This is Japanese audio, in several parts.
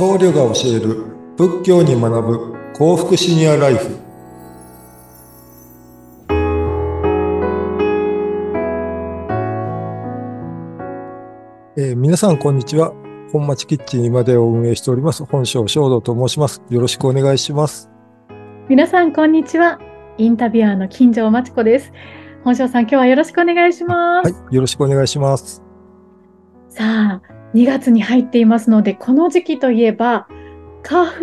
僧侶が教える仏教に学ぶ幸福シニアライフえー皆さんこんにちは本町キッチン今でを運営しております本庄正道と申しますよろしくお願いします皆さん、こんにちは。インタビュアーの金城真知子です。本庄さん、今日はよろしくお願いします。はいよろしくお願いしますさあ、2月に入っていますので、この時期といえば、花粉、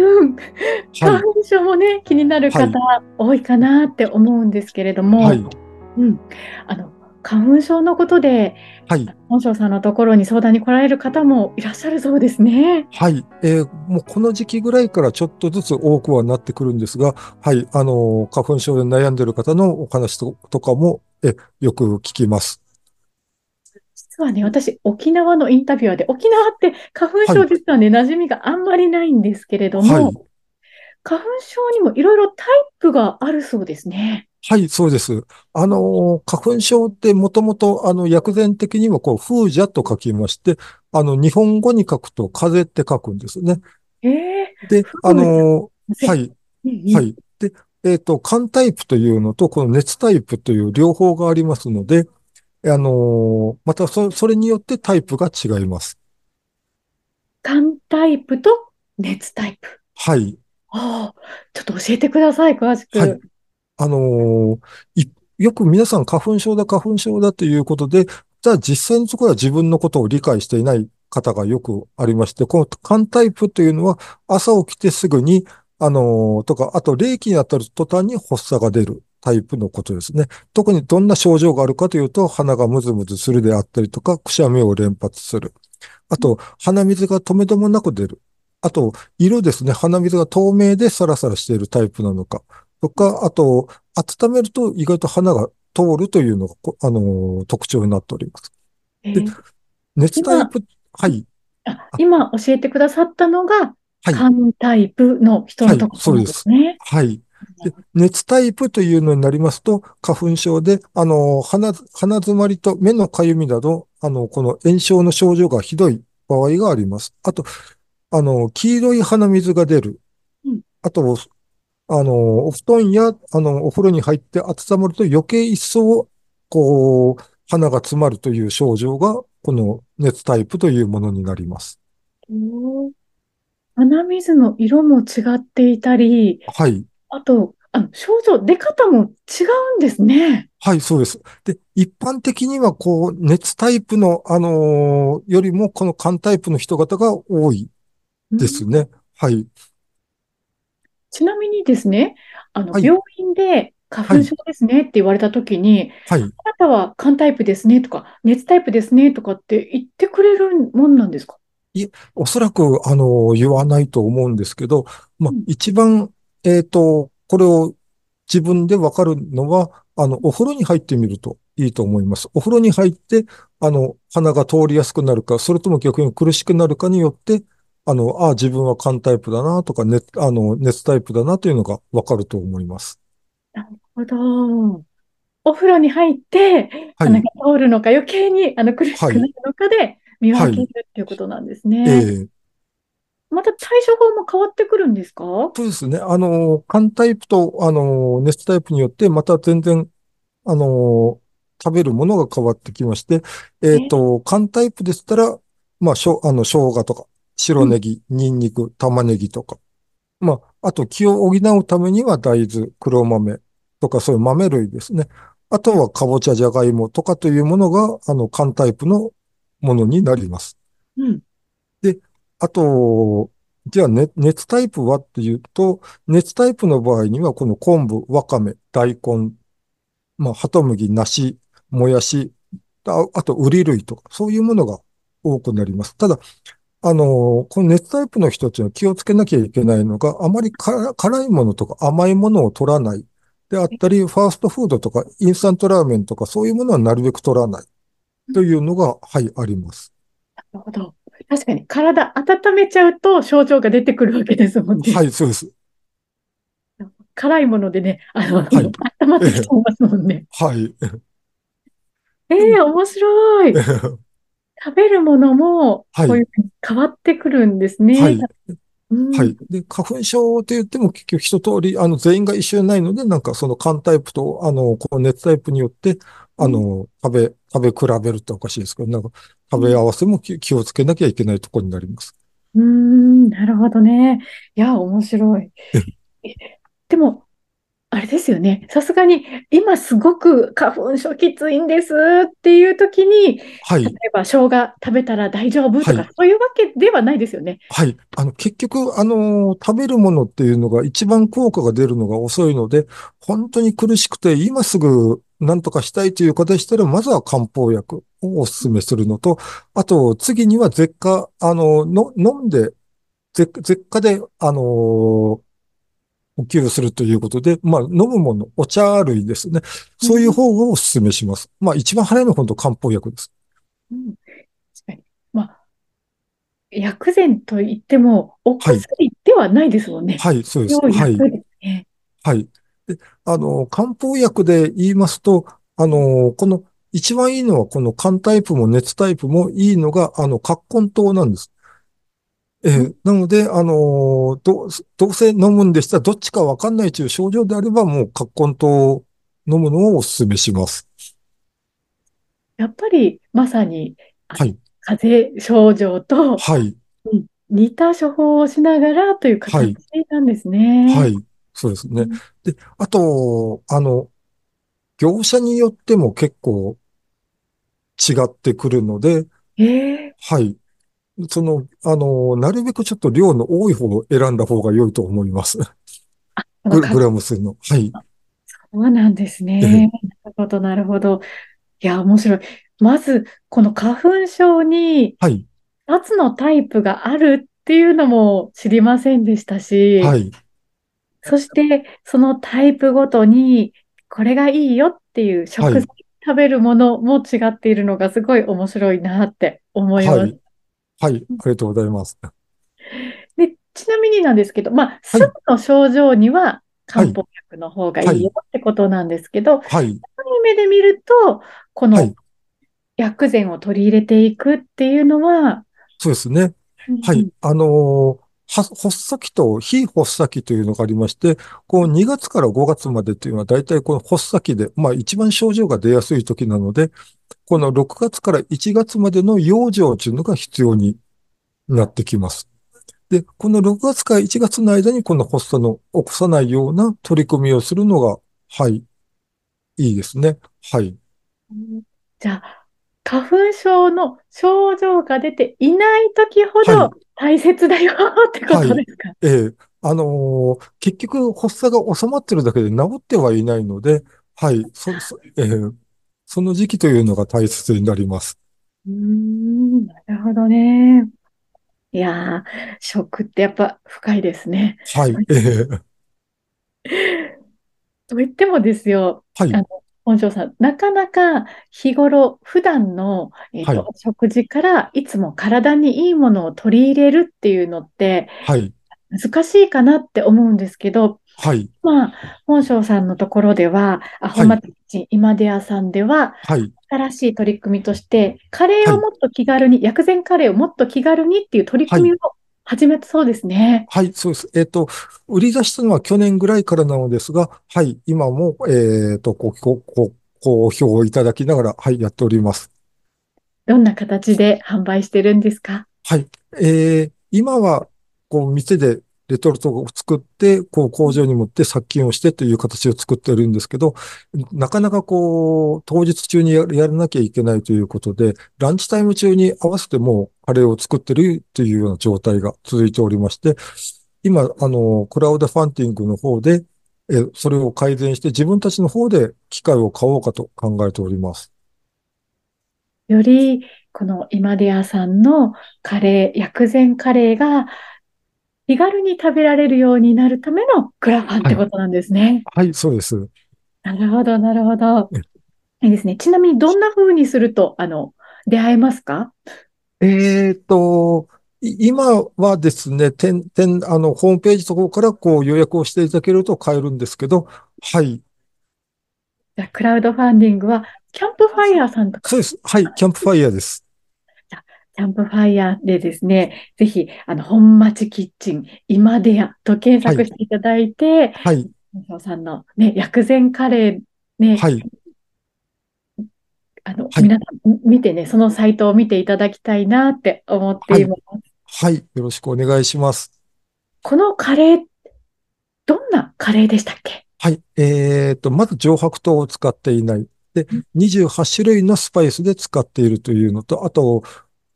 花粉症もね、気になる方、多いかなって思うんですけれども、はい。うん、あの、花粉症のことで、はい。本庄さんのところに相談に来られる方もいらっしゃるそうですね。はい、えーもうこの時期ぐらいからちょっとずつ多くはなってくるんですが、はい、あのー花粉症で悩んでいる方のお話ととかも、え、よく聞きます。実はね、私、沖縄のインタビュアーで、沖縄って花粉症はい実はね、馴染みがあんまりないんですけれども、はい、花粉症にもいろいろタイプがあるそうですね。はい、そうです。あのー花粉症ってもともと、あの、薬膳的にはこう、風邪と書きまして、あの、日本語に書くと風邪って書くんですね。ええで、あのーは。はいはい。で、えっと、寒タイプというのと、この熱タイプという両方がありますので、あのーまたそ、それによってタイプが違います。寒タイプと熱タイプ。はい。ああ、ちょっと教えてください、詳しく。はいあのーいよく皆さん花粉症だ、花粉症だということで、じゃあ実際のところは自分のことを理解していない方がよくありまして、この寒タイプというのは朝起きてすぐに、あのーとか、あと冷気に当たる途端に発作が出るタイプのことですね。特にどんな症状があるかというと、鼻がムズムズするであったりとか、くしゃみを連発する。あと、鼻水が止めどもなく出る。あと、色ですね。鼻水が透明でサラサラしているタイプなのか。とか、あと、温めると意外と鼻が通るというのが、こあのー特徴になっております。でえー熱タイプ、はい、あ今教えてくださったのが、はい、寒タイプの人のところですね。はい。で熱タイプというのになりますと、花粉症で、あのー鼻、鼻詰まりと目のかゆみなど、あの、この炎症の症状がひどい場合があります。あと、あの、黄色い鼻水が出るうん。あと、あの、お布団や、あの、お風呂に入って温まると余計一層、こう、鼻が詰まるという症状が、この熱タイプというものになります。鼻水の色も違っていたり、はい。あと、あの症状、出方も違うんですね。はい、そうです。で、一般的には、こう、熱タイプの、あのーよりも、この寒タイプの人方が多いですね。はい。ちなみにですね、あの、はい病院で花粉症ですねって言われたときに、はい。あなたは寒タイプですねとか、熱タイプですねとかって言ってくれるもんなんですか？おそらく、あの、言わないと思うんですけど、まあうん、一番、えっと、これを自分でわかるのは、あの、お風呂に入ってみるといいと思います。お風呂に入って、あの、鼻が通りやすくなるか、それとも逆に苦しくなるかによって、あの、ああ、自分は寒タイプだなとか、熱、あの、熱タイプだなというのがわかると思います。なるほど。お風呂に入って、はい鼻が通るのか余計にあの苦しくなるのかで見分けはいるっていうことなんですえね。えまた対処法も変わってくるんですか？そうですね。あの、寒タイプと、あの、熱タイプによって、また全然、あの、食べるものが変わってきまして、えっと、寒タイプでしたら、まあ、しょ、あの、生姜とか、白ネギ、ニンニク、玉ねぎとか。まあ、あと気を補うためには大豆、黒豆とかそういう豆類ですね。あとはかぼちゃ、じゃがいもとかというものが、あの、寒タイプのものになります。うん。あと、じゃあ、ね、熱タイプはっていうと、熱タイプの場合には、この昆布、わかめ、大根、まあ、ハトムギ、梨、もやし、あ、あと、ウリ類とか、そういうものが多くなります。ただ、あの、この熱タイプの人たちは気をつけなきゃいけないのが、あまり辛いものとか甘いものを取らない。であったり、ファーストフードとか、インスタントラーメンとか、そういうものはなるべく取らない。というのが、はい、あります。なるほど。確かに体温めちゃうと症状が出てくるわけですもんね。はい、そうです。辛いものでね、あの、はい温まってきちゃいますもんね。はい。ええ面白い。食べるものも、はいこういうふうに変わってくるんですね。はいうん。はい。で、花粉症って言っても結局一通り、あの、全員が一緒じゃないので、なんかその肝タイプと、あの、この熱タイプによって、あうんの、食べ、食べ比べるっておかしいですけど、なんか食べ合わせも気気をつけなきゃいけないところになります。うーん、なるほどね。いや、面白い。ええでも、あれですよね。さすがに、今すごく花粉症きついんですっていう時に、例はい。えば生姜食べたら大丈夫とか、はい。そういうわけではないですよね。はい。あの、結局、あのー食べるものっていうのが一番効果が出るのが遅いので、本当に苦しくて、今すぐ何とかしたいという方でしたら、まずは漢方薬をお勧めするのと、あと、次には舌下、あの、の、飲んで、舌舌下で、あのー補給するということで、まあ、飲むもの、お茶類ですね。そういううん方をお勧めします。まあ、一番早いのは本当漢方薬です。うん確かに。まあ、薬膳といっても、おはい。薬ではないですもんね。はい、そうです。要はい。薬ですね。はい。で、あの、漢方薬で言いますと、あの、この、一番いいのは、この肝タイプも熱タイプもいいのが、あの、葛根湯なんです。えうんーなので、あの、どう、どうせ飲むんでしたら、どっちかわかんないという症状であれば、もう葛根湯を飲むのをお勧めします。やっぱり、まさに、はい。風邪症状と、はい。うん似た処方をしながらという形はい。なんですね。はい。そうですね。うんで、あと、あの、業者によっても結構違ってくるので、ええはい。その、あの、なるべくちょっと量の多い方を選んだ方が良いと思います。グ、ラム数の。はい。そうなんですね。ええ。なるほど、なるほど。いや、面白い。まず、この花粉症にはい。2つのタイプがあるっていうのも知りませんでしたし、はい。そしてそのタイプごとにこれがいいよっていう食材、はい。食べるものも違っているのがすごい面白いなって思います。はい。はい。ありがとうございます。で、ちなみになんですけど、まあ、すはい。ぐの症状にははい。漢方薬の方がいいよはい。ってことなんですけど、はい。そういう目で見ると、このはい。薬膳を取り入れていくっていうのは、そうですね。はい。あのーは発作期と非発作期というのがありまして、こう2月から5月までというのは大体この発作期で、まあ一番症状が出やすい時なので、この6月から1月までの養生というのが必要になってきます。で、この6月から1月の間にこの発作の起こさないような取り組みをするのが、はい、いいですね。はい。うんじゃあ、花粉症の症状が出ていない時ほはい。ど大切だよってこはい。とですか？ええあのー結局発作が収まってるだけで治ってはいないので、はい。そ、そ、ええその時期というのが大切になります。うーん、なるほどね。いやー、食ってやっぱ深いですね。はい。え えと言ってもですよ、はい。あの、本庄さん、なかなか日頃、普段の、えっと、はい。食事からいつも体にいいものを取り入れるっていうのってはい。難しいかなって思うんですけど、はい。まあ、本庄さんのところでは、あ、はい。本町今出屋さんでは、はい。新しい取り組みとして、カレはい。ーをもっと気軽に、薬膳カレーをもっと気軽にっていう取りはい。組みを始めたそうですね。はい、そうです。えっと、売り出したのは去年ぐらいからなのですが、はい、今も、えっと、ご、ご、ご、好評をいただきながら、はい、やっております。どんな形で販売してるんですか？はい。えー、今は、こう、店でレトルトを作って、こう、工場に持って殺菌をしてという形を作ってるんですけど、なかなかこう、当日中にやらなきゃいけないということで、ランチタイム中に合わせてもうカレーを作ってるというような状態が続いておりまして、今、あの、クラウドファンディングの方で、え、それを改善して自分たちの方で機械を買おうかと考えております。より、この今出屋さんのカレー、薬膳カレーが気軽に食べられるようになるためのクラファンっはい。てことなんですね。はい、そうです。なるほど、なるほど。いいですね。ちなみにどんな風にすると、あの、出会えますか？えーと、い今はですね、点、点、あの、ホームページとかからこう予約をしていただけると買えるんですけど、はい。じゃあクラウドファンディングは、キャンプファイヤーさんとか、そうです。はい。キャンプファイヤーです。キャンプファイヤーでですね、ぜひ、あの、本町キッチン、今でやと検索していただいて、はい。本庄さんのね、薬膳カレーね、はい。あの、はい皆さん見てね、そのサイトを見ていただきたいなって思っています。はい。よろしくお願いします。このカレー、どんなカレーでしたっけ？はい。えっと、まず上白糖を使っていない。で、28種類のスパイスで使っているというのと、あと、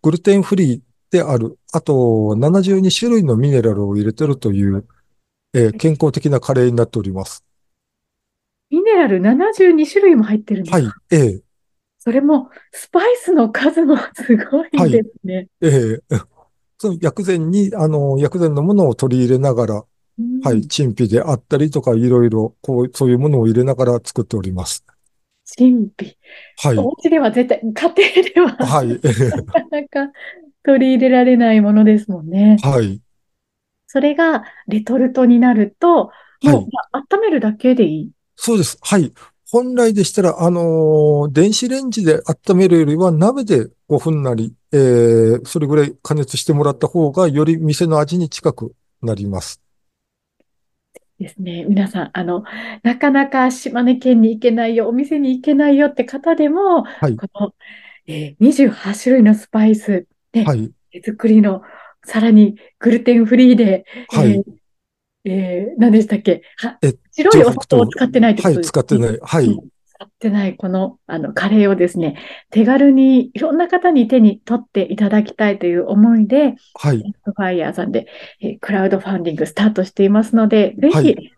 グルテンフリーである。あと、72種類のミネラルを入れてるという、えー健康的なカレーになっております。ミネラル72種類も入ってるんですか？はい。ええそれも、スパイスの数もすごいですね。ええ その薬膳に、あの、薬膳のものを取り入れながら、うんはい、陳皮であったりとか、いろいろ、こう、そういうものを入れながら作っております。神秘。はい。お家では絶対、家庭でははい。なかなか取り入れられないものですもんね。はい。それがレトルトになると、はいもう、まあ温めるだけでいい。そうです。はい。本来でしたら、あのー電子レンジで温めるよりは鍋で5分なり、えー、それぐらい加熱してもらった方が、より店の味に近くなります。ですね。皆さん、あの、なかなか島根県に行けないよ、お店に行けないよって方でも、はい。この、えー28種類のスパイスで、はい。手作りの、さらにグルテンフリーで、はいえーえー何でしたっけ？はえ白いお砂糖を使ってないってこはい、とです使ってない。はい。ってないこの、あのカレーをですね、手軽にいろんな方に手に取っていただきたいという思いで、はい。ファイヤーさんで、えークラウドファンディングスタートしていますので、ぜひ、はい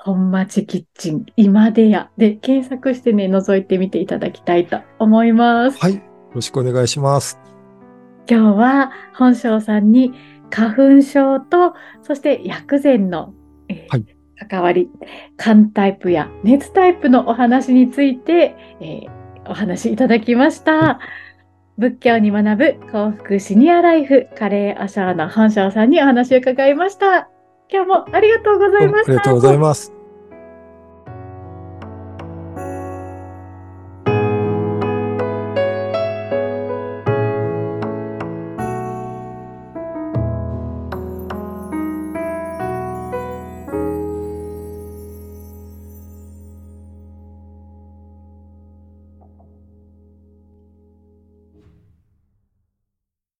本町キッチン今でやで検索してね、覗いてみていただきたいと思います。はい。よろしくお願いします。今日は本庄さんに花粉症と、そして薬膳の、えーはい関わり、寒タイプや熱タイプのお話について、えーお話いただきました。仏教に学ぶ幸福シニアライフカレーアシャーの本庄さんにお話を伺いました。今日もありがとうございました。ありがとうございます。